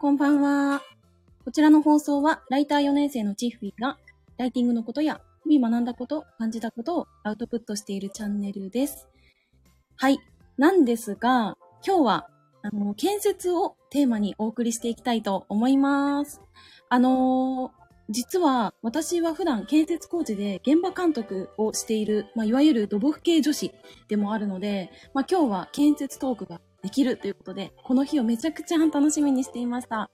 こんばんは。こちらの放送は、ライター4年生のチーフィーが、ライティングのことや、日々学んだこと、感じたことをアウトプットしているチャンネルです。はい。なんですが、今日は、あの、建設をテーマにお送りしていきたいと思います。あのー実は私は普段建設工事で現場監督をしている、まあ、いわゆる土木系女子でもあるので、まあ、今日は建設トークができるということで、この日をめちゃくちゃ楽しみにしていました。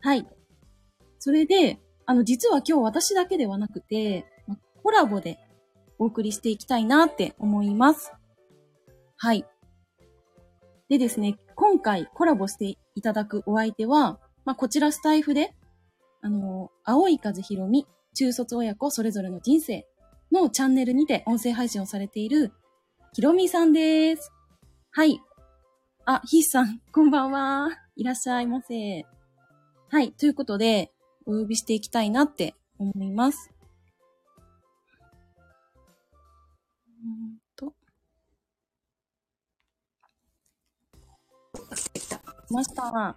はい。それで、あの、実は今日私だけではなくて、コラボでお送りしていきたいなって思います。はい。でですね、今回コラボしていただくお相手は、まあ、こちらスタイフで、あの、青い風ひろみ、中卒親子それぞれの人生のチャンネルにて音声配信をされている、ひろみさんです。はい。あ、ひーさん、こんばんは。いらっしゃいませ。はい。ということで、お呼びしていきたいなって思います。うーんと。来ました。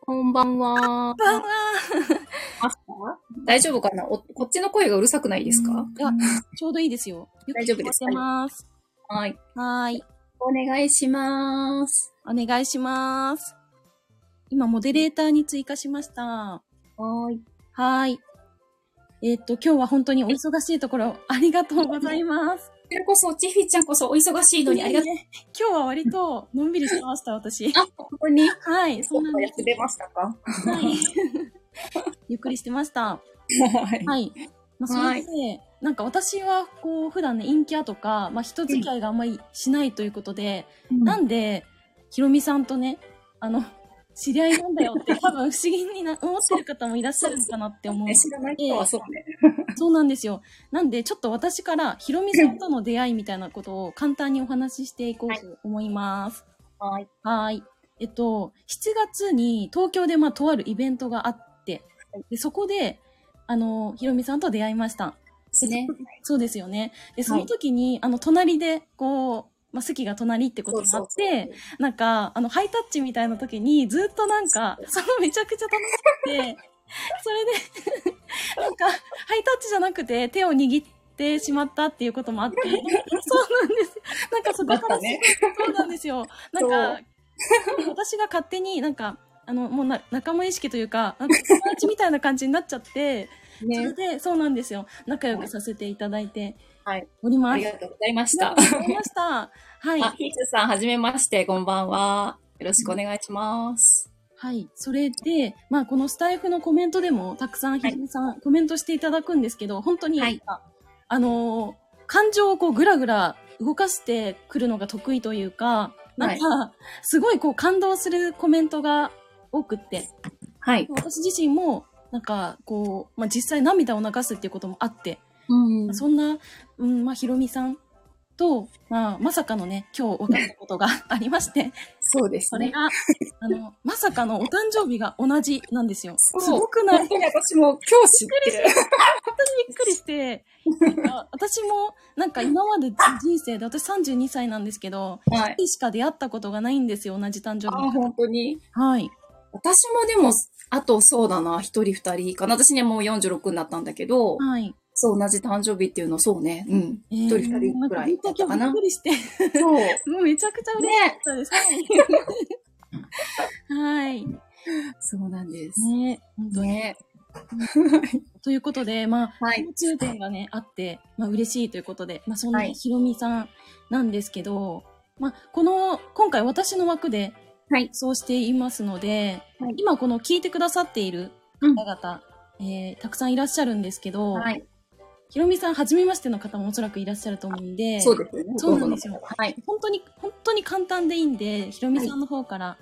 こんばんは。こんばんは。大丈夫かな？おこっちの声がうるさくないですか、いや、ちょうどいいですよ。よく大丈夫です聞こえてます。はい。はーい。お願いします。お願いします。今、モデレーターに追加しました。ははい。ーい。えーっと、今日は本当にお忙しいところ、ありがとうございます。こちらこそ、チフィちゃんこそお忙しいのにありがとう。今日は割と、のんびりしてました、私。あ、本当に？はい、そうなんです。出ましたか？はい。ゆっくりしてました。はい。はい。まあ、それで、なんか私は、こう、普段ね、陰キャとか、まあ、人付き合いがあんまりしないということで、なんで、ひろみさんとね、あの、知り合いなんだよって 多分不思議にな思ってる方もいらっしゃるのかなって思うね。知らない人はそうね。そうなんですよ。なんで、ちょっと私からひろみさんとの出会いみたいなことを簡単にお話ししていこうと思います。はい。はーい。えっと、7月に東京でまあとあるイベントがあって、でそこで、あの、ひろみさんと出会いました。ですね。そうですよね。で、その時に、あの、隣で、こう、まあ、席が隣ってことになって、なんか、あの、ハイタッチみたいな時に、ずっとなんか、そのめちゃくちゃ楽しくて、それで、なんか、ハイタッチじゃなくて、手を握ってしまったっていうこともあって、そうなんですよ。なんかそこから、ね、そうなんですよ。なんか、私が勝手になんか、あの、もうな仲間意識というか、なんか友達みたいな感じになっちゃって、それで、そうなんですよ。仲良くさせていただいてはい。おります。ありがとうございました。ありがとうございました。はい。あ、ヒーツさん、はじめまして、こんばんは。よろしくお願いします。はい。それで、まあ、このスタイフのコメントでも、たくさん、ひじみさん、コメントしていただくんですけど、本当に、はいあのー感情をこう、ぐらぐら動かしてくるのが得意というか、なんか、すごいこう、感動するコメントが多くって、はい。私自身も、なんか、こう、まあ、実際涙を流すっていうこともあって、うんそんな、うん、まあ、ひろみさんと、まあ、まさかのね、今日分かったことがありまして、そうですね。それが、あの、まさかのお誕生日が同じなんですよ。すごくない？私も今日知ってる。びっくりして、なんか私も、なんか今まで人生で、私32歳なんですけど、はい。しか出会ったことがないんですよ、同じ誕生あ、日。本当に？はい。私もでも、あとそうだな、一人二人かな。私ね、もう46になったんだけど、はい。そう、同じ誕生日っていうの、そうね。うん。えー一人二人くらいだったかなびっくりして、そう。もうめちゃくちゃ嬉しかったです。はい。そうなんです。ね本当に。ね ということで、まあ、はい共通点がね、あって、まあ、嬉しいということで、まあ、そんなはいひろみさんなんですけど、まあ、この、今回私の枠で、はい。そうしていますので、はい今この聞いてくださっているうん方々、えーたくさんいらっしゃるんですけど、はい。ひろみさん、初めましての方もおそらくいらっしゃると思うんで、そうですよね。そうなんですよはい。本当に、本当に簡単でいいんで、ひろみさんの方から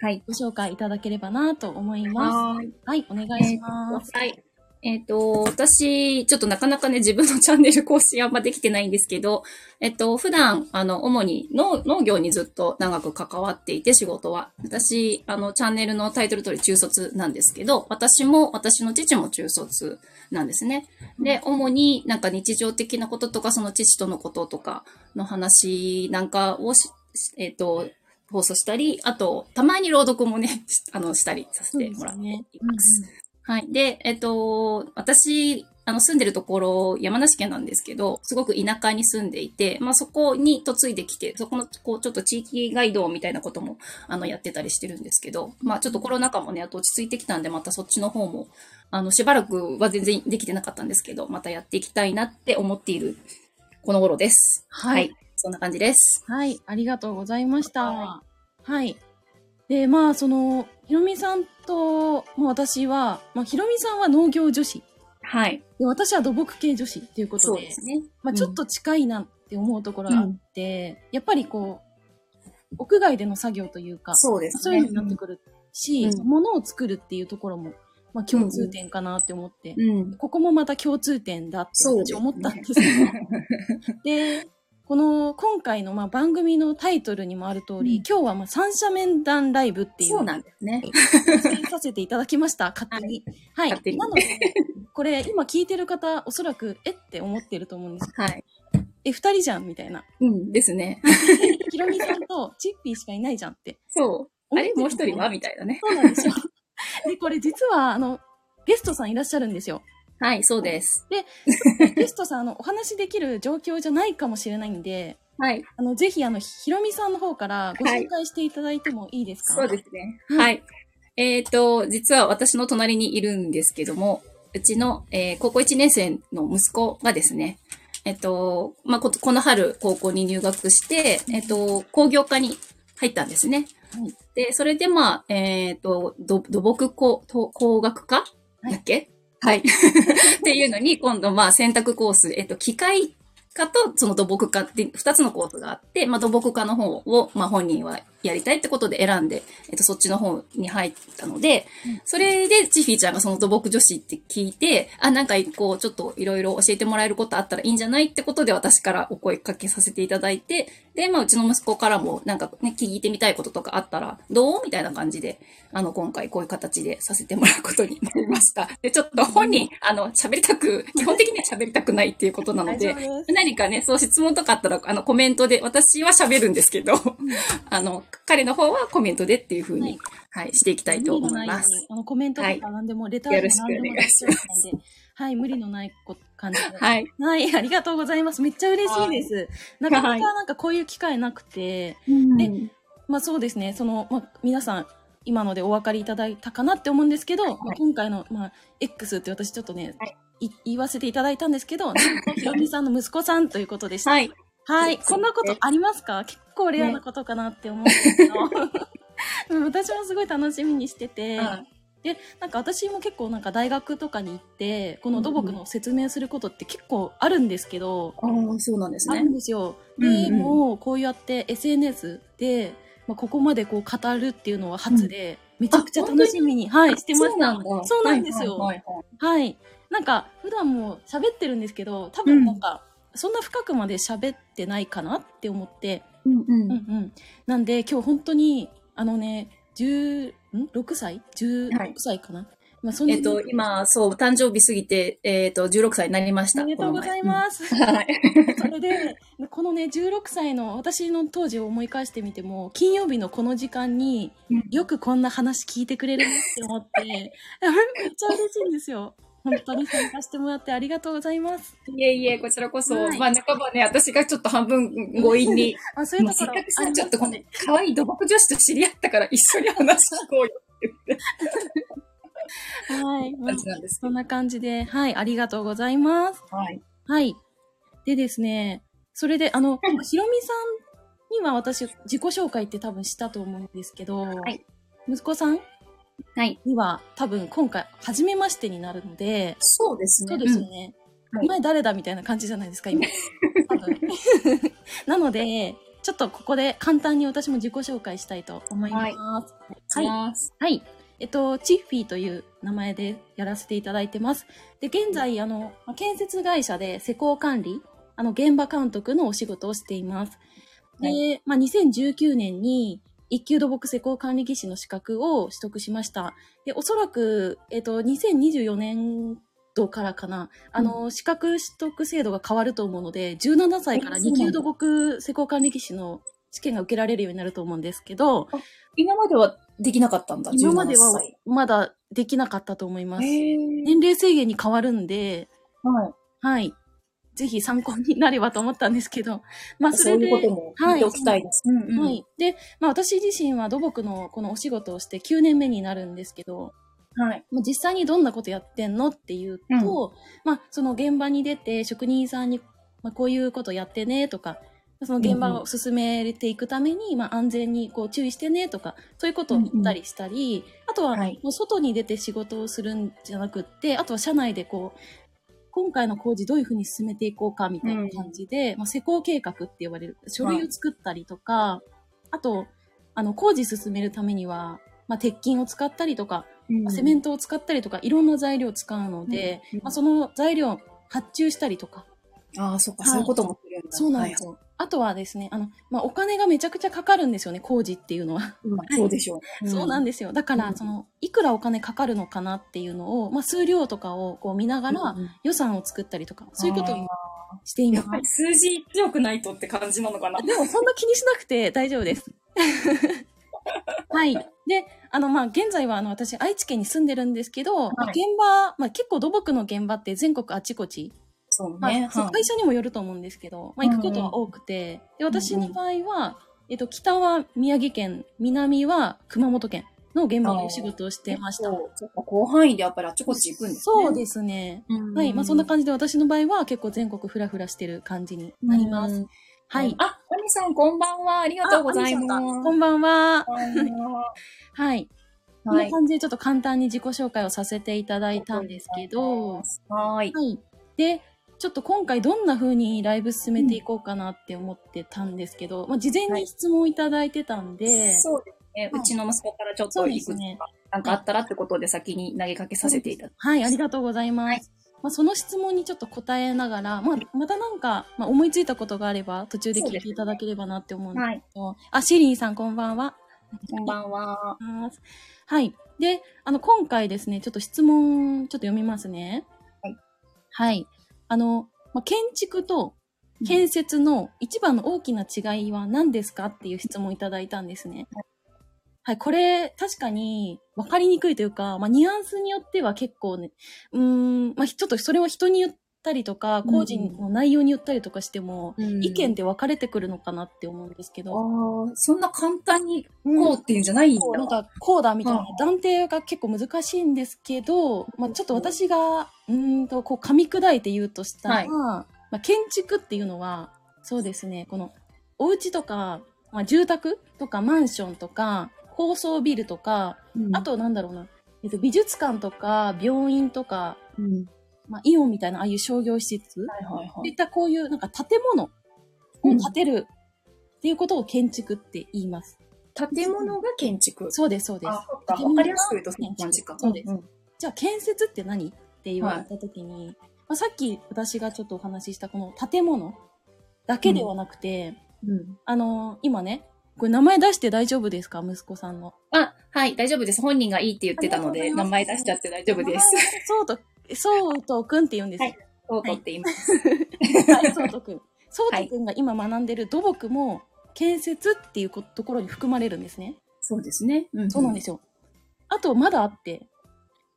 はい。ご紹介いただければなと思います。はーい。はい、お願いします。はい。えっ、と、私、ちょっとなかなかね、自分の チャンネル更新あんまできてないんですけど、えっと、普段、あの、主に農農業にずっと長く関わっていて、仕事は。私、あの、チャンネルのタイトル通り中卒なんですけど、私も、私の父も中卒なんですね。で、主になんか日常的なこととか、その父とのこととかの話なんかをし、えっと、放送したり、あと、たまに朗読もね、あの、したりさせてもらっています。はい。で、えっと、私、あの、住んでるところ、山梨県なんですけど、すごく田舎に住んでいて、まあ、そこに嫁いできて、そこの、こう、ちょっと地域ガイドみたいなことも、あの、やってたりしてるんですけど、まあ、ちょっとコロナ禍もね、あと落ち着いてきたんで、またそっちの方も、あの、しばらくは全然できてなかったんですけど、またやっていきたいなって思っている、この頃です。はいそんな感じです。はい、ありがとうございました。ははい。で、まあ、その、ひろみさんと、まあ、私は、まあ、ひろみさんは農業女子。はい。で、私は土木系女子っていうことで、ね。まあ、うんちょっと近いなって思うところがあって、やっぱりこう、屋外での作業というか、そうですね。そういうのになってくるし、うん物を作るっていうところも、まあ、共通点かなって思って、うん。ここもまた共通点だって思ったんですけど、で、この今回のまあ番組のタイトルにもある通り、うん今日はまあ三者面談ライブっていうそうなんですね。させていただきました、勝手に。はい。勝手になので、これ今聞いてる方、おそらく、えって思ってると思うんです。はい。え、二人じゃんみたいな。うんですね。ひろみさんとチッピーしかいないじゃんって。そう。あれ？もう一人は？みたいなね。そうなんですよ。で、これ実は、あの、ゲストさんいらっしゃるんですよ。はい、そうです。ゲ ストさん、あの、お話できる状況じゃないかもしれないんで、はい。あの、ぜひ、あの、ひろみさんの方からご紹介していただいてもいいですか、そうですね。はいはい。えっ、と、実は私の隣にいるんですけども、うちの、えー高校1年生の息子がですね、えっ、と、まあ、ここの春高校に入学して、えっ、と、工業科に入ったんですね。はいで、それでまあ、えっ、と、ど土木工と工学科？はいだっけ？はい。はい。っていうのに、今度まあ選択コース、えっ、と、機械科とその土木科って二つのコースがあって、まあ土木科の方を、まあ本人はやりたいってことで選んで、えっと、そっちの方に入ったので、うんそれでチフィーちゃんがその土木女子って聞いて、あ、なんかこう、ちょっといろいろ教えてもらえることあったらいいんじゃないってことで私からお声かけさせていただいて、で、まあうちの息子からもなんかね、聞いてみたいこととかあったら、どうみたいな感じで、あの、今回こういう形でさせてもらうことになりました。で、ちょっと本人、あの、喋りたく、基本的には喋りたくないっていうことなので。何かね、そう質問とかあったら、あの、コメントで、私は喋るんですけど、あの、彼の方はコメントでっていう風に、はい、していきたいと思います。あのコメントとはいか何でも、レターでもよろしく何でもお願いします大丈夫なんで、はい、無理のないこ感じで。はい。はい、ありがとうございます。めっちゃ嬉しいです。なかなはいかなんかこういう機会なくて、で、まあそうですね、その、まあ皆さん、今のでお分かりいただいたかなって思うんですけど、まあ今回の、まあ、X って私ちょっとね、はいい言わせていただいたんですけど、ひろみさんの息子さんということでした。はい。はい。こんなことありますか？結構レアなことかなって思うんですけど。うん私もすごい楽しみにしてて、で、なんか私も結構なんか大学とかに行って、この土木の説明することって結構あるんですけど、ああ、そうなんですねある。んですよ。うんうんでも、こうやって SNS で、まあ、ここまでこう語るっていうのは初で、めちゃくちゃ楽しみに、はい、してました。そうなんだ。そうなんですよ。はいはいはい。なんか、普段も喋ってるんですけど、多分なんか、そんな深くまで喋ってないかなって思って、うんうんうんうん。なんで、今日本当に、あのね、10、ん ?6 歳 ?16 歳かな、まあ、そえっと、今、そう、誕生日過ぎて、えっと、16歳になりました。おめでとうございます。す。はい。それで、このね、16歳の私の当時を思い返してみても、金曜日のこの時間によくこんな話聞いてくれるなって思って、めっちゃ嬉しいんですよ。本当に参加してもらってありがとうございます。いえいえ、こちらこそ、はいまあ、半ばね、私がちょっと半分強引に、あ、そういうところかくさ、ちょっとこのね。可愛い土木女子と知り合ったから一緒に話聞こうよって言ってはい。ま あ感じなんですけそんな感じで、はい、ありがとうございます。ど。はい。はい。でですね、それで、あの、ひろみさんには私、自己紹介って多分したと思うんですけど、い息子さんはい。には多分今回、初めましてになるので、そうですね。そうですよね。うんはいお前誰だみたいな感じじゃないですか、今。多分 なので、ちょっとここで簡単に私も自己紹介したいと思います。はい。ます。はい。えっと、チッフィーという名前でやらせていただいてます。で、現在、あの、まあ建設会社で施工管理、あの、現場監督のお仕事をしています。で、はまあ、2019年に一級土木施工管理技師の資格を取得しました。で、おそらく、えっと、2024年度からかな、あの、資格取得制度が変わると思うので、17歳から二級土木施工管理技師の試験が受けられるようになると思うんですけど、今まではできなかったんだ、今まで17は歳まだできなかったと思います。年齢制限に変わるんで、はい。はい。ぜひ参考になればと思ったんですけど、まあそそうれで、いうことも聞いておきたいです。うんうんはい。で、まあ私自身は土木のこのお仕事をして9年目になるんですけど、はい。まあ、実際にどんなことやってんのっていうと、まあその現場に出て職人さんに、まあ、こういうことやってねとか、その現場を進めていくために、まあ安全にこう注意してねとか、そういうことを言ったりしたり、あとははいもう外に出て仕事をするんじゃなくって、あとは社内でこう、今回の工事どういうふうに進めていこうかみたいな感じで、まあ施工計画って呼ばれる。書類を作ったりとか、あと、あの工事進めるためには、まあ鉄筋を使ったりとか、まあセメントを使ったりとか、いろんな材料を使うので、うん。まあ、その材料を発注したりとか、ああ、そっか、はい。そういうこともするんだ。そうなんですよ。あとはですね、あの、まあ、お金がめちゃくちゃかかるんですよね、工事っていうのは。はいはいそうでしょう。そうなんでですよ。だから、うんその、いくらお金かかるのかなっていうのを、まあ、数量とかをこう見ながら予算を作ったりとか、そういうことをしていますやっぱ。り数字強くないとって感じなのかな。でも、そんな気にしなくて大丈夫です。はい。で、あの、まあ、現在は、あの、私、愛知県に住んでるんですけど、まあ現場、まあ、結構土木の現場って全国あちこちまあそうね。はいそう会社にもよると思うんですけど、まあ、行くことは多くて、で私の場合は、えっと、北は宮城県、南は熊本県の現場でお仕事をしてました。っか広範囲でやっぱりあちこち行くんですね。そうですね。うんはい。まあ、そんな感じで私の場合は結構全国フラフラしてる感じになります。うんはい。あ、アミさんこんばんは。ありがとうございます。こんばんは。は はい。こんは。ない感じでちょっと簡単に自己紹介をさせていただいたんですけど、はい。はい。で、ちょっと今回どんな風にライブ進めていこうかなって思ってたんですけど、まあ、事前に質問いただいてたんで、そうですね。はいうちの息子からちょっといくつか、なんかあったらってことで先に投げかけさせていただきはい、ありがとうございます。はいまあ、その質問にちょっと答えながら、まあ、またなんか、まあ、思いついたことがあれば、途中で聞いていただければなって思うんですはい。けど、あ、シリーさんこんばんは。こんばんは。はい。で、あの、今回ですね、ちょっと質問、ちょっと読みますね。はい。はい。あの、まあ、建築と建設の一番の大きな違いは何ですかっていう質問をいただいたんですね。はい、これ、確かに分かりにくいというか、まあ、ニュアンスによっては結構ね、うーん、まあ、ちょっとそれは人に言ったりとか、工事の内容に言ったりとかしても、意見って分かれてくるのかなって思うんですけど、ああ、そんな簡単にこうっていうんじゃないんだ。こうなんかこうだみたいな。はい断定が結構難しいんですけど、まあ、ちょっと私がうーんとこう噛み砕いて言うとしたら、はい。まあ、建築っていうのはそうですねこのお家とか、まあ、住宅とかマンションとか高層ビルとか、うん。あ、となんだろうな、えっと、美術館とか病院とか、うん。まあ、イオンみたいなああいう商業施設、はいはいはいいったこういうなんか建物を建てるっていうことを建築って言います。建物が建築。そうです、そうです。わかりやすく言うとそうですんじゃあ建設って何って言われた時に、まあ、さっき私がちょっとお話ししたこの建物だけではなくて、うん。あのー今ね、これ名前出して大丈夫ですか？息子さんの。あ、はい、大丈夫です。本人がいいって言ってたので、名前出しちゃって大丈夫です。そうと、そうとくんって言うんですよ。そうとって言います。はい、そうとくん。そうとくんが今学んでる土木も建設っていうこところに含まれるんですね。そうですね。うんそうなんですよ。あと、まだあって、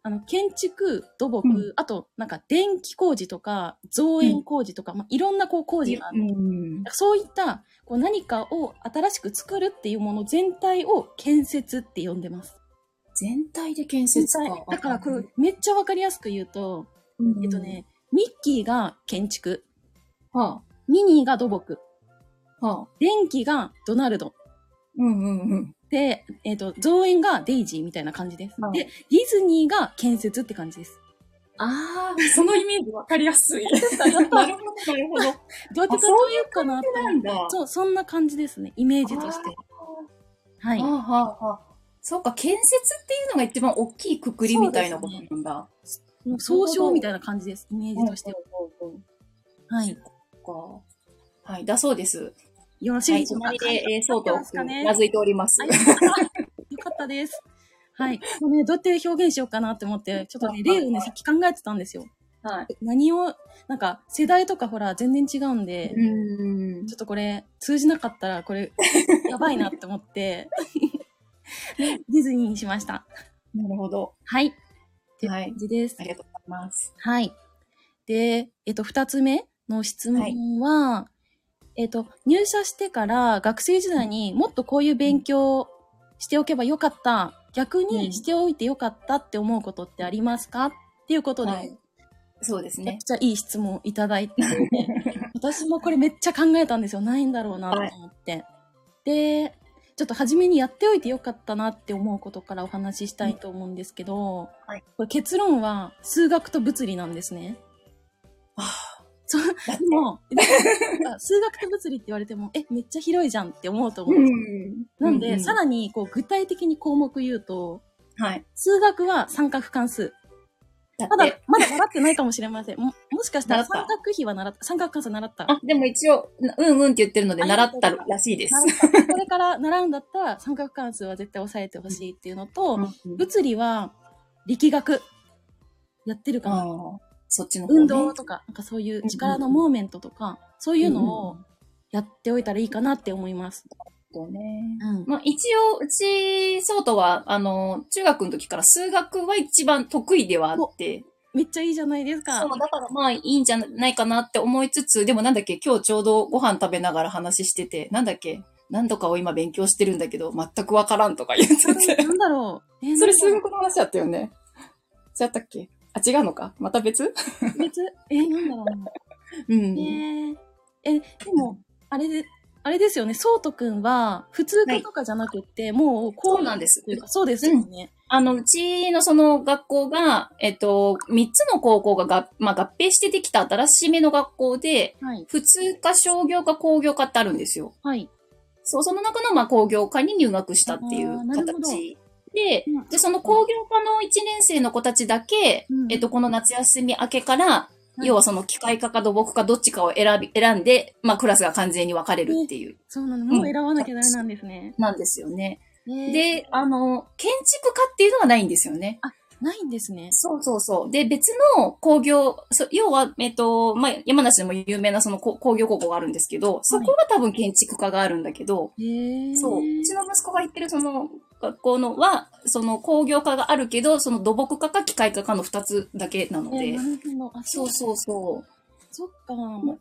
あの、建築、土木、うんあと、なんか、電気工事とか、造園工事とか、まあ、いろんなこう工事がある。うん。そういった、こう何かを新しく作るっていうもの全体を建設って呼んでます。全体で建設か。だから、これ、めっちゃわかりやすく言うと、うんえっと。ね、ミッキーが建築、はミニーが土木、あ、はあ。電気がドナルド、うんうんうん。で、えっ、と、造園がデイジーみたいな感じです。はいで、ディズニーが建設って感じです。ああ、そのイメージわかりやすい。なるほど、なるほど。どうやって例えようかなってなんだ。そう、そんな感じですね。イメージとして。はいは。あ、はあ、はあ。そうか、建設っていうのが一番大きいくくりみたいなことなんだ。もう総称みたいな感じです。イメージとしては。うんうんうんはい。そっか。はい、だそうです。よろしいはい、でしょうか。隣で、えー、そうとうなずいておりますあ。よかったです。はい。もうね、どうやって表現しようかなって思って、ちょっとね、例をね、さっき考えてたんですよ。はい。何を、なんか世代とかほら全然違うんで、うんちょっとこれ通じなかったらこれやばいなって思って、で ディズニーにしました。なるほど。はい。ってはい感じです。ありがとうございます。はい。で、えっと、二つ目の質問は、えっと、入社してから学生時代にもっとこういう勉強しておけばよかった、逆にしておいてよかったって思うことってありますか？っていうことで、はいそうですねめっ。ちゃいい質問をいただいて、私もこれめっちゃ考えたんですよ。ないんだろうなと思って。で、ちょっと初めにやっておいてよかったなって思うことからお話ししたいと思うんですけど、はいこれ結論は数学と物理なんですね。あ そう、でも、数学と物理って言われても、え、めっちゃ広いじゃんって思うと思ううんですよ。ん。なんで、うさらにこう具体的に項目言うと、はい。数学は三角関数。だまだまだ習ってないかもしれません。ももしかしたら三角比は習った、三角関数習った。あ、でも一応、うんうんって言ってるので、あ習ったらしいです。これから習うんだったら三角関数は絶対押さえてほしいっていうのと、うん物理は力学。やってるかな、そっちの方ね。運動とか、なんかそういう力のモーメントとか、そういうのをやっておいたらいいかなって思います。そうね。うん。まあ、一応、うち、ソートは、あの、中学の時から数学は一番得意ではあって、めっちゃいいじゃないですか。そう、だからまあいいんじゃないかなって思いつつ、でもなんだっけ、今日ちょうどご飯食べながら話してて、なんだっけ、何度かを今勉強してるんだけど、全くわからんとか言ってて。なんだろう。えー それ数学の話だったよね。違ったっけ？あ、違うのか？また別？う別？えーなんだろうな。うん。えー、え、でも、あれで、あれですよね、そうとくんは、普通科とかじゃなくって、もう、こそうなんですそうですよね。あの、うちのその学校が、えっと、三つの高校がが、まあ、合併してできた新しめの学校で、はい。普通科、商業科、工業科ってあるんですよ。はい。そう、その中の、まあ、工業科に入学したっていう形でうん、で、その工業科の1年生の子たちだけ、うんえっと、この夏休み明けから、い要はその機械科か土木かどっちかを選び、選んで、まあ、クラスが完全に分かれるっていう、そうなの。もう選ばなきゃダメなんですね。なんですよね。ねで、あの、建築科っていうのはないんですよね。ないんですね。そうそうそう。で、別の工業、そ要は、えっと、まあ、山梨でも有名なそのこ工業高校があるんですけど、そこが多分建築科があるんだけど、へーそう。うちの息子が行ってるその学校のは、その工業科があるけど、その土木科か機械科かの二つだけなのでそうそうそう。そっか。うん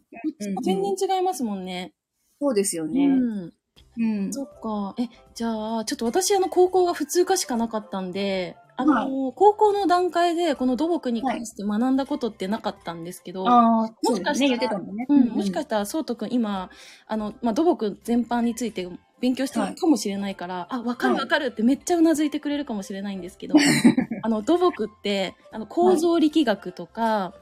全然違いますもんね。そうですようね。ん。うん。そっか。え、じゃあ、ちょっと私、あの、高校が普通科しかなかったんで、あの、はい高校の段階で、この土木に関して学んだことってなかったんですけど、ああ、もしかしたら。うん、もしかしたら、そうとくん、今、あの、まあ、土木全般について勉強してるかもしれないから、あ、わかるはい。わかるってめっちゃうなずいてくれるかもしれないんですけど、あの、土木って、あの、構造力学とか、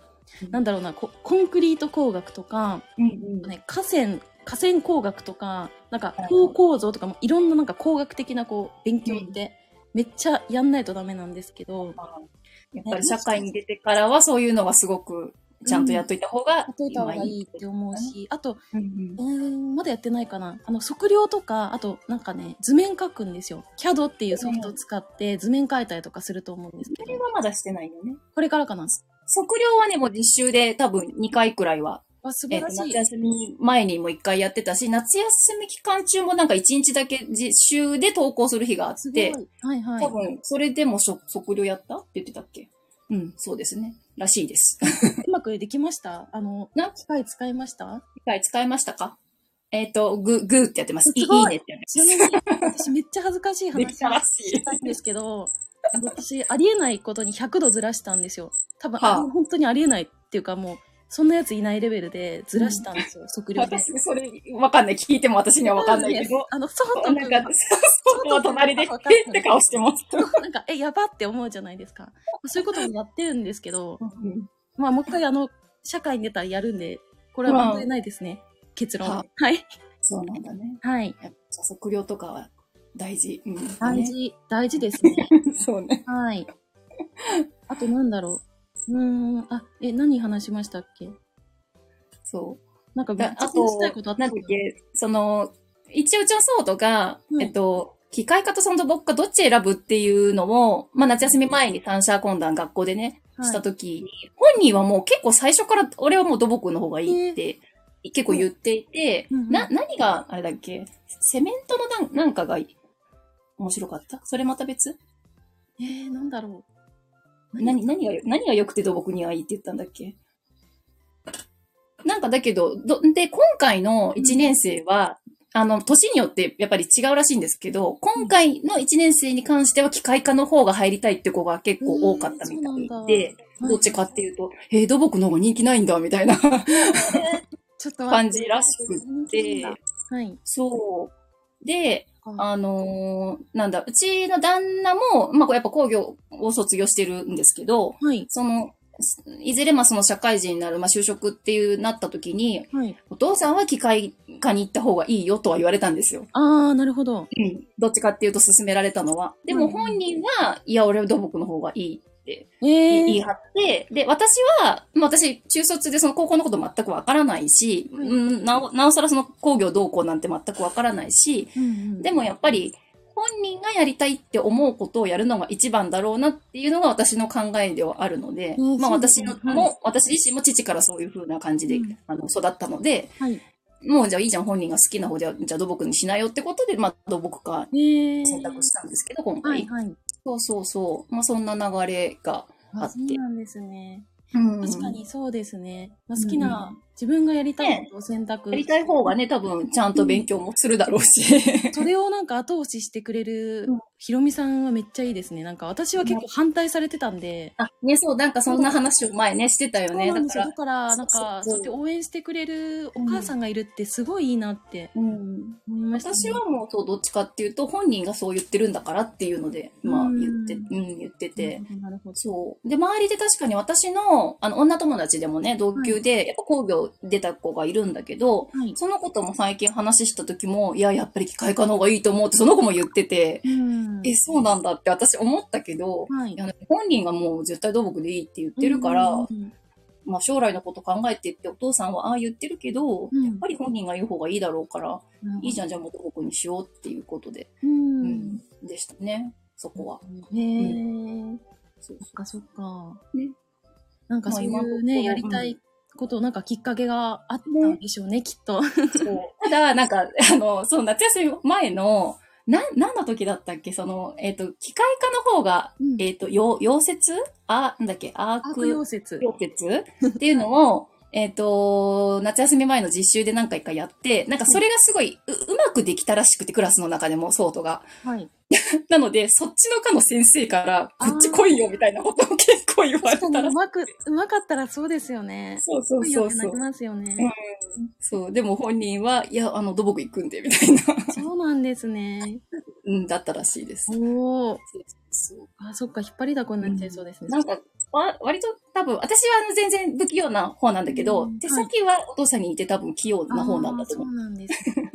なんだろうな、こコンクリート工学とか、うんうん。ね、河川、河川工学とか、なんかはい高構造とかもいろんななんか工学的なこう勉強ってめっちゃやんないとダメなんですけど、やっぱり社会に出てからはそういうのはすごくちゃんとやっといた方がやっといた方がいいって思うし、あと、うんうんえー、まだやってないかな。あの、測量とか、あとなんかね、図面描くんですよ。CAD っていうソフトを使って図面描いたりとかすると思うんですけそれど、はまだしてないよね。これからかな。測量はね、もう実習で多分2回くらいは、わ、素えっと晴らしい。夏休み前にも1回やってたし、夏休み期間中もなんか1日だけ実習で登校する日があって、。はいはい多。分それでも測量やった？って言ってたっけ？うん、そうですね。らしいです。うまくできました？あの、な機械使いました？機械使いましたか？えっ、と、グ、グーってやってます。いいすごいいいねってやってちなみに、私めっちゃ恥ずかしい話 したいんですけど、私、ありえないことに100度ずらしたんですよ。多分、はああ本当にありえないっていうかもう、そんなやついないレベルでずらしたんですよ、測量で。私、それ、わかんない。聞いても私にはわかんないけど。あの、そうとなんか、そう、隣で、えって顔してます。なんか、え、やばって思うじゃないですか。そういうこともやってるんですけど、うんまあ、もう一回あの、社会に出たらやるんで、これは問題ないですね。結論。ははい。そうなんだね。はい。やっぱ測量とかは大事。うん、大事、大事ですね。ね。そうね。はい。あとなんだろう。うーん、あ、え、何話しましたっけ？そう。なんかあとなんだっけ、その、一応うちのソートが、うん。えっと、機械科とその土木科どっち選ぶっていうのを、まあ夏休み前に三者懇談学校でね、した時に、本人はもう結構最初から俺はもう土木の方がいいって結構言っていて、うん。うんな、何があれだっけ？セメントのなんなんかが面白かった？それまた別？えー、なんだろう。何、何がよ、何が良くて土木にはいいって言ったんだっけ？なんかだけど、ど、で、今回の1年生は、あの、年によってやっぱり違うらしいんですけど、今回の1年生に関しては機械科の方が入りたいって子が結構多かったみたいで、どっちかっていうと、えー土木の方が人気ないんだ、みたいなちょっと 感じらしくって、はい。そう。で、あのーなんだ、うちの旦那も、まあ、やっぱ工業を卒業してるんですけど、はい。その、いずれまあその社会人になる、まあ就職っていうなった時に、はい。お父さんは機械科に行った方がいいよとは言われたんですよ。あー、なるほど。うん。どっちかっていうと勧められたのは。でも本人は、いや、俺は土木の方がいいっ。言い張って、で、私は、まあ私、中卒でその高校のこと全くわからないし、はいうん、なお、なおさらその工業どうこうなんて全くわからないし、うんうんでもやっぱり、本人がやりたいって思うことをやるのが一番だろうなっていうのが私の考えではあるので、うんまあ私の、はいも、私自身も父からそういう風な感じで、うんあの育ったので、はい。もうじゃあいいじゃん、本人が好きな方で、じゃあ土木にしなよってことで、まあ土木科えー。選択したんですけど、今回。はい、はい。そうそうそう。まあそんな流れがああ、って。そうなんですね。うん確かにそうですね。まあ、好きな、自分がやりたいことを選択。やりたい方がね、多分ちゃんと勉強もするだろうし。それをなんか後押ししてくれるうんひろみさんはめっちゃいいですね。なんか私は結構反対されてたんで。あ、ね、そう、なんかそんな話を前ね、してたよね。だからだ、から、なんか、そうやって応援してくれるお母さんがいるってすごいいいなってうん。思いました、ね。私はもうそうどっちかっていうと本人がそう言ってるんだからっていうので、まあうん言って、うん、言ってて。なるほどなるほど。そう。で、周りで確かに私の、あの、女友達でもね、同級で、やっぱ工業出た子がいるんだけど、はい。その子とも最近話した時も、いや、やっぱり機械科の方がいいと思うって、その子も言ってて、うん。え、そうなんだって私思ったけど、はいい。や、本人がもう絶対土木でいいって言ってるから、うんうんまあ将来のこと考えてってお父さんはああ言ってるけど、うんやっぱり本人が言う方がいいだろうから、うんいいじゃん、じゃあもう土木にしようっていうことで、う。うんん、でしたね、そこは。へえ。そっかそっか。ねなんかそういうね、やりたいこと、なんかきっかけがあったんでしょうね、きっと。ただ、なんか、あの、そう、夏休み前の、な、何の時だったっけ？その、えっ、と、機械科の方が、うん。えっ、と、溶溶接？あ、なんだっけ？アーク悪溶接。溶接？っていうのを、えっ、と、夏休み前の実習で何回かやって、なんかそれがすごいう、うまくできたらしくて、クラスの中でも、ソートが。はい。なので、そっちの科の先生から、こっち来いよ、みたいなことを結構言われたらう。まく、うまかったらそうですよね。そうそうそうそうなり。ますよね。そう。でも本人は、いや、あの、土木行くんで、みたいな、そうなんですね。うん、だったらしいです。おお。そうあ、そっか、引っ張りだこになっちゃいそうですね。なんか、わ割と多分、私はあの全然不器用な方なんだけど、うん手先はお父さんに似て多分器用な方なんだと思。あーそううなんですね。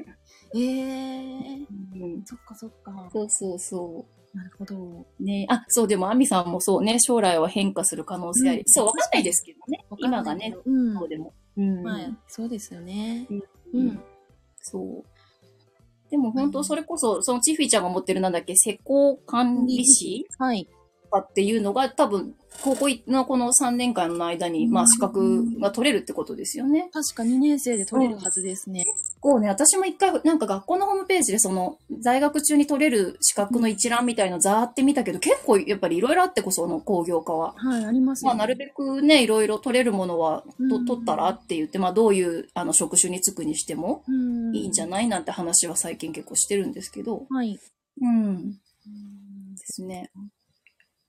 ええうん、そっかそっか。そうそうそなるほど。う。ねあ、そう、でも、アミさんもそうね、将来は変化する可能性あり。うんそう、わかんないですけどね。今がねうん。そうでも。うん。まあ、そうですよね。うんうん。そう。でも本当それこそ、そのチフィちゃんが持ってるなんだっけ、施工管理士はい。とかっていうのが多分、高校のこの3年間の間に、まあ資格が取れるってことですよね。確か2年生で取れるはずですね。こうね、私も一回、なんか学校のホームページでその、在学中に取れる資格の一覧みたいのざーって見たけど、結構やっぱりいろいろあってこその工業科は。はい、ありますまあ、なるべくね、いろいろ取れるものは、うんと取ったらって言って、まあ、どういう、あの、職種に就くにしてもうん。いいんじゃないなんて話は最近結構してるんですけど。はい。うん。ですね。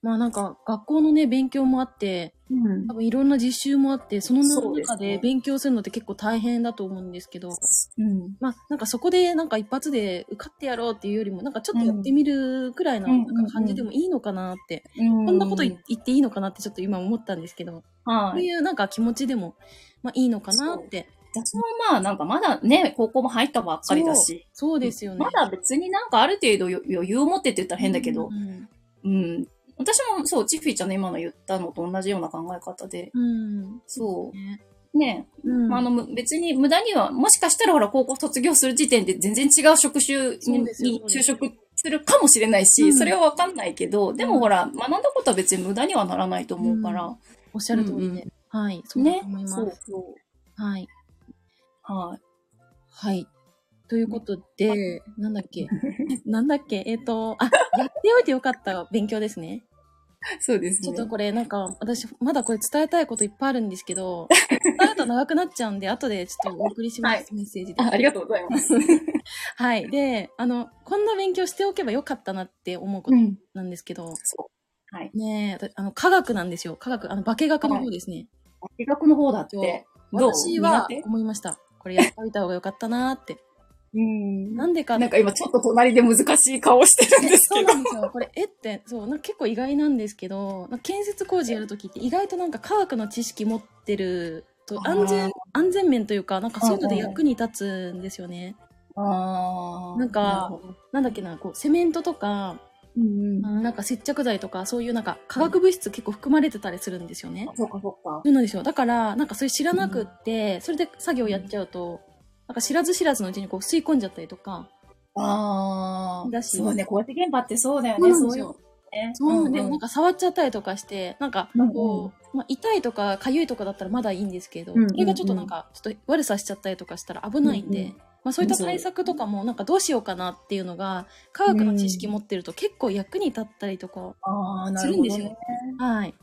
まあなんか、学校のね、勉強もあって、うん多分いろんな実習もあって、その中で勉強するのって結構大変だと思うんですけど、うん。まあなんかそこでなんか一発で受かってやろうっていうよりも、なんかちょっとやってみるくらいのうんなんか感じでもいいのかなって、ここんなこと言言っていいのかなってちょっと今思ったんですけど、はい。そういうなんか気持ちでも、まあいいのかなって。私もまあ、なんかまだね、高校も入ったばっかりだし。そうですよね。まだ別になんかある程度余余裕を持ってって言ったら変だけどう、ん。うん。私もそう、チッフィーちゃんの今の言ったのと同じような考え方で、うん。そねう。ね、うん。まあ、あの、む別に無駄には、もしかしたらほら、高校卒業する時点で全然違う職種に就職するかもしれないし、うんそれはわかんないけど、でもほら、学んだことは別に無駄にはならないと思うから。おっしゃる通りで。はい。そうだねと思い。ます。そうそう。はい。はい。はい。ということで、なんだっけ？なんだっけ？えっ、と、あ、やっておいてよかった勉強ですね。そうですね。ちょっとこれなんか、私、まだこれ伝えたいこといっぱいあるんですけど、伝えると長くなっちゃうんで、後でちょっとお送りします、はいメッセージで。あありがとうございます。はい。で、あの、こんな勉強しておけばよかったなって思うことん。なんですけど、そう。はい。ねえ、あの、科学なんですよ。科学、あの、化学の方ですね。医学の方だって。どう私は思いました。これやっておいた方がよかったなーって。うん。なんでかなんか今ちょっと隣で難しい顔してるんですそうけど。なんですよ。これ、えって、そう、なんか結構意外なんですけど、建設工事やるときって意外となんか科学の知識持ってると安全、安全面というか、なんかそういうので役に立つんですよね。あーなんかなんだっけな、こう、セメントとか、うんうん。なんか接着剤とか、そういうなんか化学物質結構含まれてたりするんですよね。そうかそうか。そうなんですよ。だから、なんかそれ知らなくって、それで作業やっちゃうと、なんか知らず知らずのうちにこう吸い込んじゃったりとか。ああ。だしそうね、工事現場ってそうだよね。そういう。そう、で、んなんか触っちゃったりとかして、なんかこう、まあ、痛いとか痒いとかだったらまだいいんですけど、それがちょっとなんか、ちょっと悪さしちゃったりとかしたら危ないんで、まあそういった対策とかもなんかどうしようかなっていうのが、科学の知識持ってると結構役に立ったりとか。するんですよはい。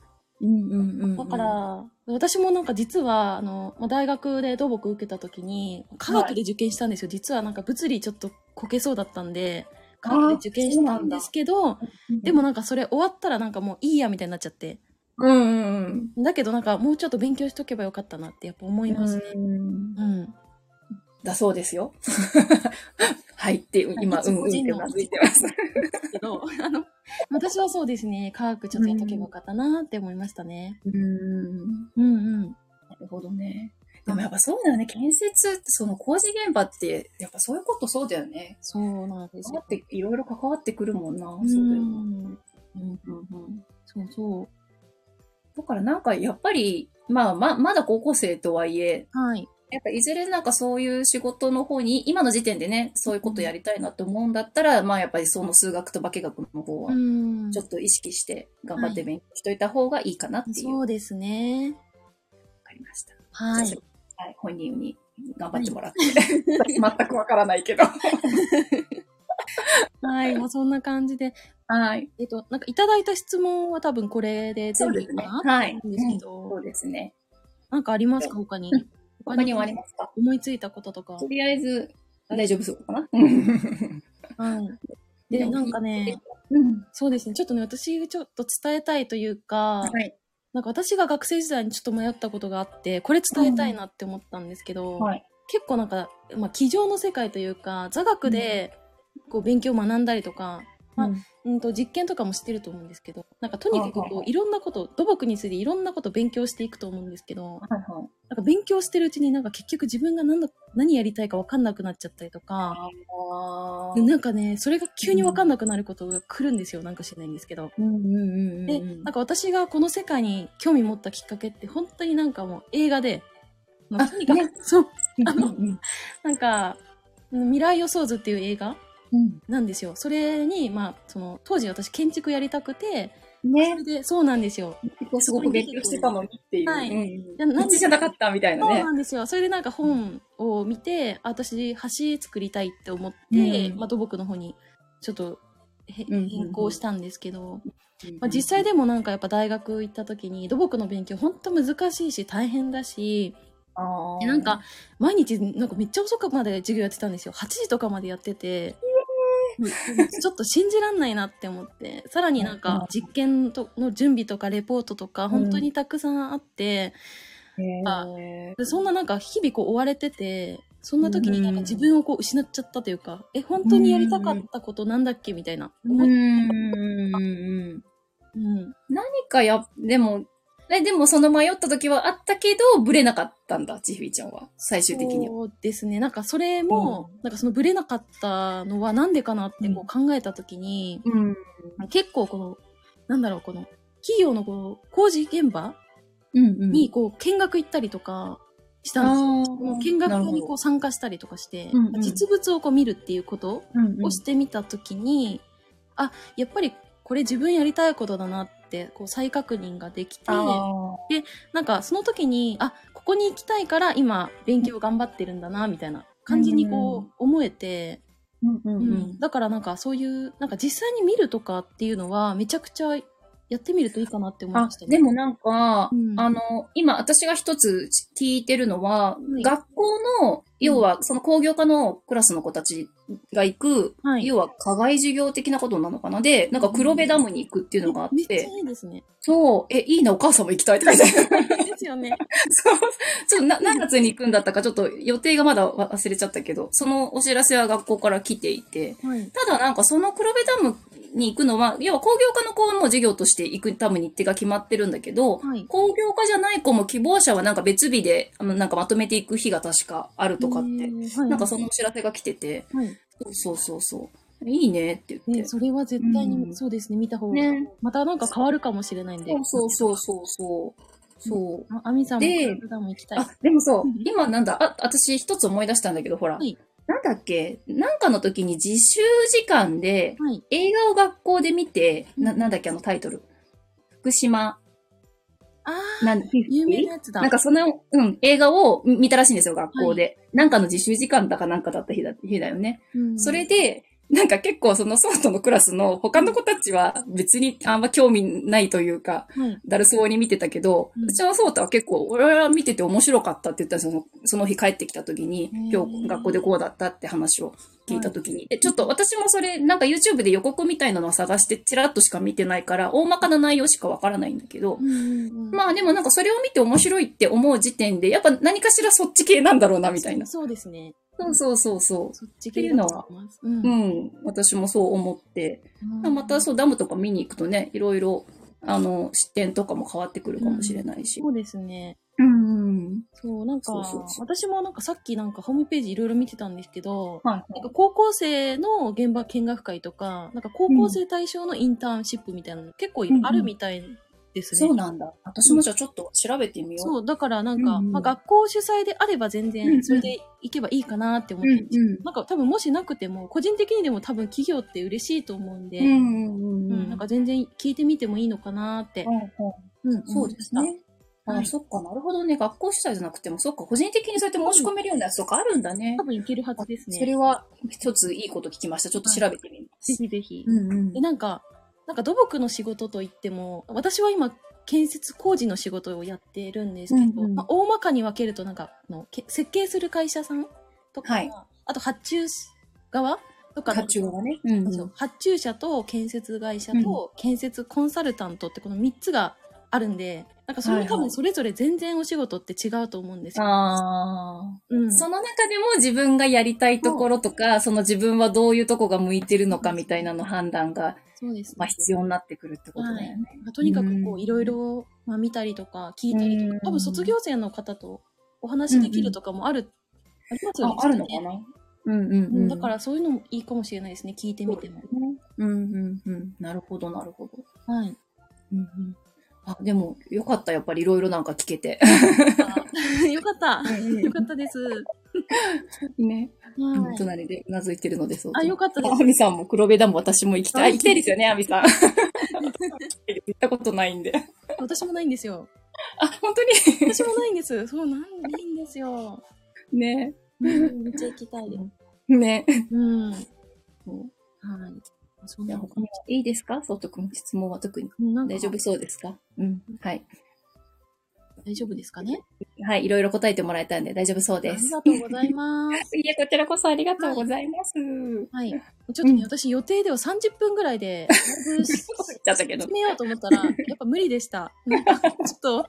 うんうんうんうん。だから、私もなんか実は、あの、まあ大学で土木受けた時に、科学で受験したんですよ。実はなんか物理ちょっとこけそうだったんで、科学で受験したんですけど、でもなんかそれ終わったらなんかもういいやみたいになっちゃって。うんうんうん。だけどなんかもうちょっと勉強しとけばよかったなってやっぱ思いますね。うんうん。だそうですよ。はいって、今、うんうんってうなずいてます。けど、あの、私はそうですね、科学ちょっとやっとけばよかったなって思いましたね。うん。うんうん。なるほどね。でもやっぱそうだよね。建設、その工事現場って、やっぱそういうことそうだよね。そうなんですよだっ。ていろいろ関わってくるもんな。うんそうだよね。うんうんうんうん。そうそう。だからなんかやっぱり、まあま、まだ高校生とはいえ、はい。やっぱいずれなんかそういう仕事の方に、今の時点でね、そういうことやりたいなって思うんだったら、まあやっぱりその数学と化学の方は、んちょっと意識して頑張って勉強しといた方がいいかなっていう。わそうですね。かりました。はい。はい、本人に頑張ってもらって。全くわからないけど。はい。まあそんな感じで。はい。えっと、なんかいただいた質問は多分これで全部いいかなはい。なんですけそど、うですね。なんかありますか？他に。他にもありますか？思いついたこととか。とりあえず、大丈夫そうかな？は い。で、なんかね、うん。そうですね。ちょっとね、私ちょっと伝えたいというか、はい。なんか私が学生時代にちょっと迷ったことがあって、これ伝えたいなって思ったんですけど、はい。結構なんか、まあ、机上の世界というか、座学でこう勉強を学んだりとか、まあうんうんと実験とかもしてると思うんですけど、なんかとにかくはいはいこういろんなこと、土木についていろんなことを勉強していくと思うんですけど、はいはい。なんか勉強してるうちになんか結局自分が何だ何やりたいか分かんなくなっちゃったりとか、なんかね、それが急に分かんなくなることが来るんですよ、なんか知らないんですけど。で、なんか私がこの世界に興味持ったきっかけって本当になんかもう映画で、まあ、あとにかく、ねそう、あのなんか、うん未来予想図っていう映画うん。なんですよ。それに、まあ、その、当時私建築やりたくて、そね。れで、そうなんですよ。すごく勉強してたのにっていう。はいうんやなんじゃなかったみたいなそうね。なんですよ。それでなんか本を見て、あ私、橋作りたいって思って、うんまあ、土木の方にちょっと変更したんですけど、うんまあ、実際でもなんかやっぱ大学行った時に土木の勉強本当難しいし大変だし、なんか、毎日なんかめっちゃ遅くまで授業やってたんですよ。8時とかまでやってて、ちょっと信じらんないなって思って、さらになんか実験との準備とかレポートとか本当にたくさんあって、あへでそんななんか日々こう追われてて、そんな時になんか自分をこう失っちゃったというか、え、本当にやりたかったことなんだっけみたいな。うん。うん。何かや、でも、え、でもその迷った時はあったけど、ブレなかったんだ、ちひびちゃんは。最終的には。そうですね。なんかそれも、なんかそのブレなかったのはなんでかなってこう考えた時に、うん。結構この、なんだろう、この、企業のこう、工事現場うんうんにこう、見学行ったりとかしたんですよ。見学にこう参加したりとかして、うんうん実物をこう見るっていうことうんうんをしてみたときに、あ、やっぱりこれ自分やりたいことだなって、こう再確認ができて、なんかその時に、あ、ここに行きたいから今勉強頑張ってるんだな、みたいな感じにこう思えて、うんうんううん。ん、だからなんかそういう、なんか実際に見るとかっていうのはめちゃくちゃやってみるといいかなって思いあました、ね。でもなんか、うん。あの、今私が一つ聞いてるのは、い。学校の、要はその工業科のクラスの子たちが行く、はい要は課外授業的なことなのかなで、なんか黒部ダムに行くっていうのがあっめっちゃて、いいですね。そう、え、いいな、お母さんも行きたいって書いてある。ですよね。そう。ちょっとな何月に行くんだったか、ちょっと予定がまだ忘れちゃったけど、そのお知らせは学校から来ていて、はい。ただなんかその黒部ダムに行くのは、要は工業科の子はもう授業として行くために日程が決まってるんだけど、はい。工業科じゃない子も希望者はなんか別日で、あの、なんかまとめていく日が確かあるとかって、はい、なんかそのお知らせが来てて、はい。そうそうそう。いいねって言っね、て。それは絶対に、うんそうですね、見た方が。ね。またなんか変わるかもしれないんで。そうそうそうそうそう。そう。あ、アミさんもで普段も行きたい。あ、でもそううん、今なんだ、あ、私一つ思い出したんだけど、ほら、はいなんだっけ、なんかの時に自習時間ではい。映画を学校で見て、な、なんだっけ、あのタイトル。福島、あなん、ー、有名なやつだ。なんかその、うん、映画を見たらしいんですよ、学校で。なんかの自習時間だかなんかだった日だ日だよね。うんそれで、なんか結構そのソートのクラスの他の子たちは別にあんま興味ないというか、はい。だるそうに見てたけど、うちのソータは結構、俺は見てて面白かったって言ったんですよ。そのその日帰ってきた時に今日学校でこうだったって話を聞いた時に。えちょっと私もそれ、なんか YouTube で予告みたいなのを探してチラッとしか見てないから、大まかな内容しかわからないんだけど、うんうんうんまあでもなんかそれを見て面白いって思う時点で、やっぱ何かしらそっち系なんだろうな、みたいな。そうですね。そうそうそうそそっちっていうのは。うんう。うん。私もそう思って。またそうダムとか見に行くとね、いろいろ、あの、視点とかも変わってくるかもしれないし。そうですね。うん。そう、なんか私もなんかさっきなんかホームページいろいろ見てたんですけど、はい。なんか高校生の現場見学会とか、なんか高校生対象のインターンシップみたいなの結構うんあるみたいですね。そうなんだ。私もじゃあちょっと調べてみよう。そう、だからなんか、うんうんまあ、学校主催であれば全うんう然んそれで行けばいいかなって思っうんてるんですようん。なんか多分もしなくても、個人的にでも多分企業って嬉しいと思うんで、うんうんうんうん。なんか全然聞いてみてもいいのかなって。うんうんそうです。ね。あ、はいそっか、なるほどね。学校主催じゃなくても、そっか、個人的にそうやって申し込めるようなやつとかあるんだね多。分いけるはずですね。それは一ついいこと聞きました。ちょっと調べてみまぜす。ひぜひ。うんうんで、なんか、なんか土木の仕事といっても、私は今、建設工事の仕事をやってるんですけど、うんうんまあ、大まかに分けると、なんかあの、け設計する会社さんとか、はいあと発注側とかの発注がね。うんそう発注者と建設会社と建設コンサルタントってこの3つがあるんで、なんかそれも多分それぞれ全然お仕事って違うと思うんですよ。ああ。うん、その中でも自分がやりたいところとか、その自分はどういうとこが向いてるのかみたいなの判断が、そうです、まあ必要になってくるってことだよね。まあとにかくこううんいろいろまあ見たりとか聞いたりとうんか、多分卒業生の方とお話できるとかもある、ありますよね。あ、あるのかな？うんうんううんん。だからそういうのもいいかもしれないですね、聞いてみても。うんうんうん。なるほど、なるほど。はい。うんうん、あ、でも、よかった、やっぱりいろいろなんか聞けて。あ よかった。よかったです。ね。はい。隣でうなずいてるので、そう。あ、よかったですア。ミさんも黒部ダム私も行きたい。あ行きたいですよね、アミさん。行ったことないんで。私もないんですよ。あ、本当に？私もないんです。そう、ないんですよ。ね。うんめっちゃ行きたいです。ね。うん。はい。いいですか？ソト君、質問は特に。大丈夫そうですか？うん。はい。大丈夫ですかね？はい、いろいろ答えてもらえたんで大丈夫そうありです。がとうございます。いや、こちらこそありがとうございます。はい。ちょっとね、うん私予定では30分ぐらいで、だいぶ言っちゃったけど進。めようと思ったら、やっぱ無理でした。なんか、ちょっと、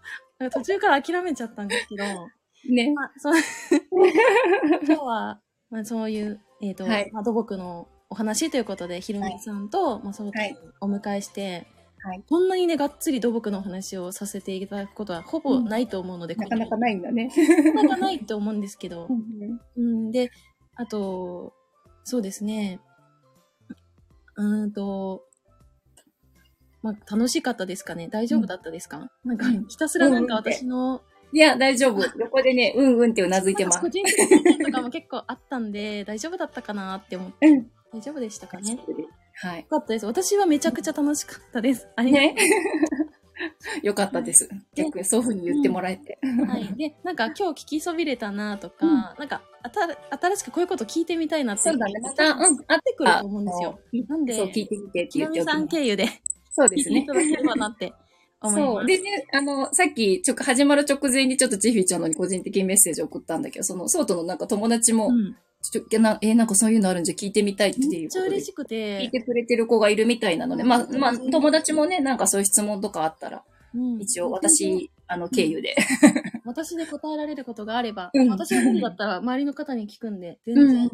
途中から諦めちゃったんですけど、ね。まあ、そう 今日は、まあ、そういう、えっ、と、はいまあ、土木のお話ということで、ひろみさんと、まあ、そうはいお迎えして、はい。こんなにね、がっつり土木のお話をさせていただくことはほぼないと思うので、なかなかなないんだね。かなかないと思うんですけど、うんうん、で、あと、そうですね。うーんと、まあ、楽しかったですかね？大丈夫だったですか、なんかうん、ひたすらなんか私の、いや、大丈夫。横でね、うんうんってうなずいてます。なんか個。人的なとかも結構あったんで、大丈夫だったかなって思って、うん。大丈夫でしたかね？はい。よかったです。私はめちゃくちゃ楽しかったです。ありがとうね。よかったです。逆にそういうふうに言ってもらえて。はい。で、なんか今日聞きそびれたなとか、なんかあた新しくこういうこと聞いてみたいなってそうだね。また、うん、あってくると思うんですよ。なんで、そう、聞いてみてってひろみさん言っておきます。経由でそうですね聞いていた。だければなって。そう。でね、あの、さっき、ちょ、始まる直前にちょっとジフィーちゃんのに個人的にメッセージを送ったんだけど、その、ソートのなんか友達も、うん、ちょなえーなんかそういうのあるんじゃ聞いてみたいっていうことでっちゃ嬉しくて聞いて、くれてる子がいるみたいなので、まあ、まあ、友達もね、なんかそういう質問とかあったら、うん一応私、あの、経由で。私で答えられることがあれば、私が無だったら周りの方に聞くんで、全うん然、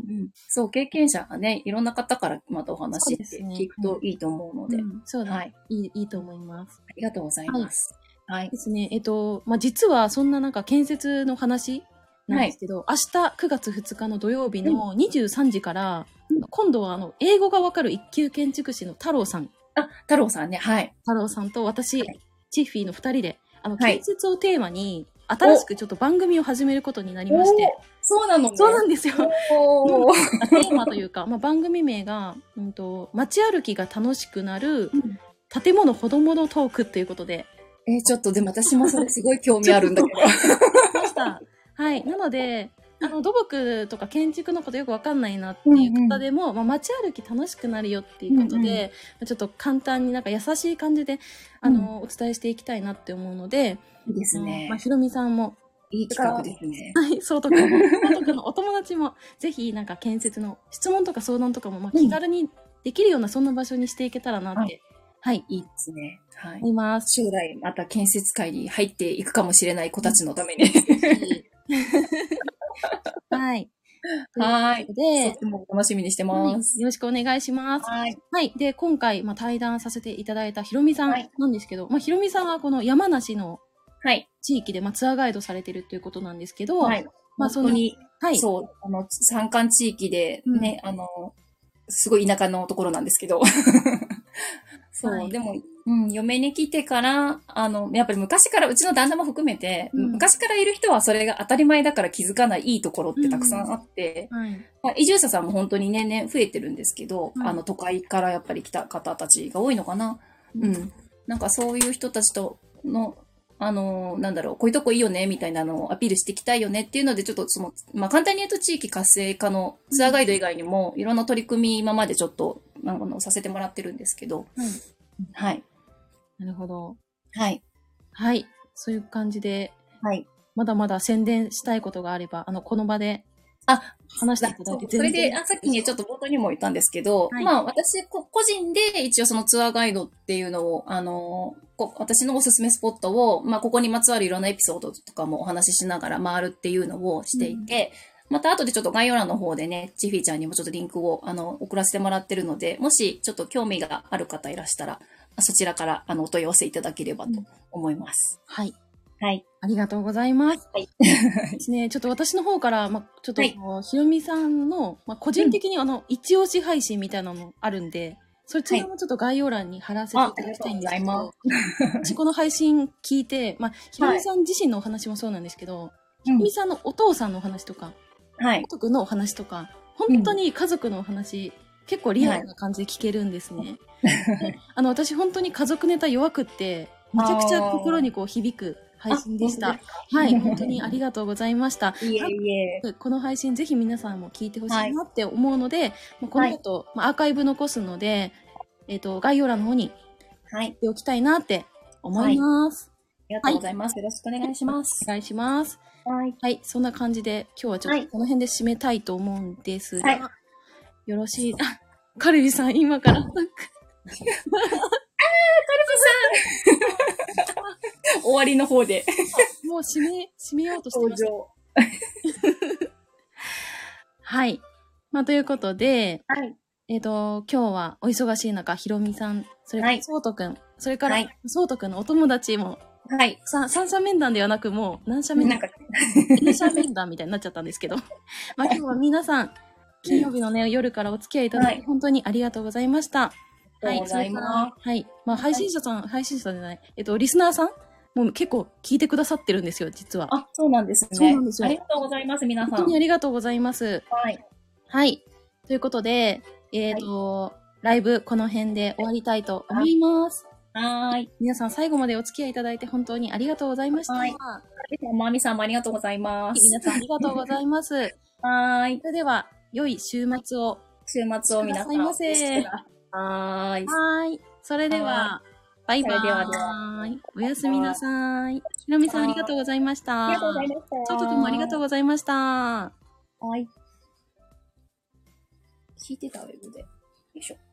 そう、経験者がね、いろんな方からまたお話って聞くといいと思うので、うんそうだ、はい。いい、いいと思います。ありがとうございます。はい。ですね。えっと、まあ、実はそんななんか建設の話なんですけど、明日9月2日の土曜日の23時から、今度はあの、英語がわかる一級建築士の太郎さん、あ、太郎さんね、はい。太郎さんと私、はい。チッフィーの二人で、あの、はい。建設をテーマに、新しくちょっと番組を始めることになりまして、そうなのね。そうなんですよ。テーマというか、まあ、番組名が、うんと、街歩きが楽しくなる、建物ほどものトークっていうことで、えーちょっとでも私もそれすごい興味あるんだけど。ました。はい。なので、あの、土木とか建築のことよくわかんないなっていう方でも、まあ、街歩き楽しくなるよっていうことで、ちょっと簡単になんか優しい感じで、あの、お伝えしていきたいなって思うので、いいですねまあ、。ひろみさんも、いい企画ですね。はい、そうとか、そうとかのお友達も、ぜひなんか建設の質問とか相談とかも、まあ、気軽にできるような、そんな場所にしていけたらなって、はい、いいですね。はい。思います。将来また建設界に入っていくかもしれない子たちのために。はい。はい。でも楽しみにしてはいます。よろしくお願いします。はい。はい。で、今回、まあ、対談させていただいたひろみさんはいなんですけど、まあ、ひろみさんはこの山梨のはい。地域で、まあ、ツアーガイドされてるということなんですけど、はい。まあ、その、本当に、はい。そう、あの、山間地域でね、あの、すごい田舎のところなんですけど。そう、はいでも、うん、嫁に来てから、あの、やっぱり昔から、うちの旦那も含めて、うん昔からいる人はそれが当たり前だから気づかないいいところってたくさんあって、はい。まあ、移住者さんも本当に年々増えてるんですけど、うんあの、都会からやっぱり来た方たちが多いのかな。うん。なんかそういう人たちとの、あの、なんだろう、こういうとこいいよね、みたいなのをアピールしていきたいよねっていうので、ちょっとその、まあ簡単に言うと地域活性化のツアーガイド以外にも、いろんな取り組み今までちょっと、あの、させてもらってるんですけど、はい。はい。なるほど。はい。はい。そういう感じで、はい。まだまだ宣伝したいことがあれば、あの、この場であ、話していただいてそれで、あ、さっきね、ちょっと冒頭にも言ったんですけど、はいまあ、私、こ個人で一応そのツアーガイドっていうのを、あの、こ私のおすすめスポットを、まあ、ここにまつわるいろんなエピソードとかもお話ししながら回るっていうのをしていて、また後でちょっと概要欄の方でね、チフィーちゃんにもちょっとリンクを、あの、送らせてもらってるので、もしちょっと興味がある方いらしたら、そちらから、あの、お問い合わせいただければと思います。はい。はい。ありがとうございます。はい。ですね、ちょっと私の方から、まあ、ちょっと、はいひろみさんの、まあ、個人的にあの、一押し配信みたいなのあるんで、そちらもちょっと概要欄に貼らせていただきたいんですけど、あありが私この配信聞いて、まあ、ひろみさん自身のお話もそうなんですけど、ひろみさんのお父さんのお話とか、はい家。族のお話とか、本当に家族のお話、結構リアルな感じで聞けるんですね。で あの、私本当に家族ネタ弱くって、めちゃくちゃ心にこう響く配信でした。はい、本当にありがとうございました。いえいえ。でこの配信ぜひ皆さんも聞いてほしいなって思うので、もうこの後、まあ、アーカイブ残すので、えっ、と、概要欄の方にはい。しておきたいなって思います。ありがとうございます。よろしくお願いします。お願いします。はい。はい、そんな感じで今日はちょっはいとこの辺で締めたいと思うんですが、はいよろしい、あ、カルビさん今から、なんか 終わりの方で もう締め、締めようとして登ました。場。はい。まあ、ということで、はい。えっ、と、今日はお忙しい中、ひろみさん、それからはいそうとくん、それからはい、そうとくんのお友達も、はい。さ三者面談ではなく、もう何者面談？か、二者面談みたいになっちゃったんですけど、まあ今日は皆さん、金曜日のね、夜からお付き合いいただき、はい本当にありがとうございました。ありがとうございそれからはい。まあ、配信者さん、配信者じゃない、えっと、リスナーさんもう結構聞いてくださってるんですよ、実は。あ、そうなんですね。そうなんですよありがとうございます、皆さん。本当にありがとうございます。はい。はい。ということで、えっ、と、ライブこの辺で終わりたいと思います。はーい。皆さん最後までお付き合いいただいて本当にありがとうございました。はいまみさんもありがとうございます。皆さんありがとうございます。はーい。それでは、良い週末を。週末を皆さん。ませはーい。はーい。それではは、バイバーイ。ではではおやすみなさい。ひろみさんありがとうございました。ありがとうございました。ちょっとくんもありがとうございました。はい。聞いてたウェブで。よいしょ。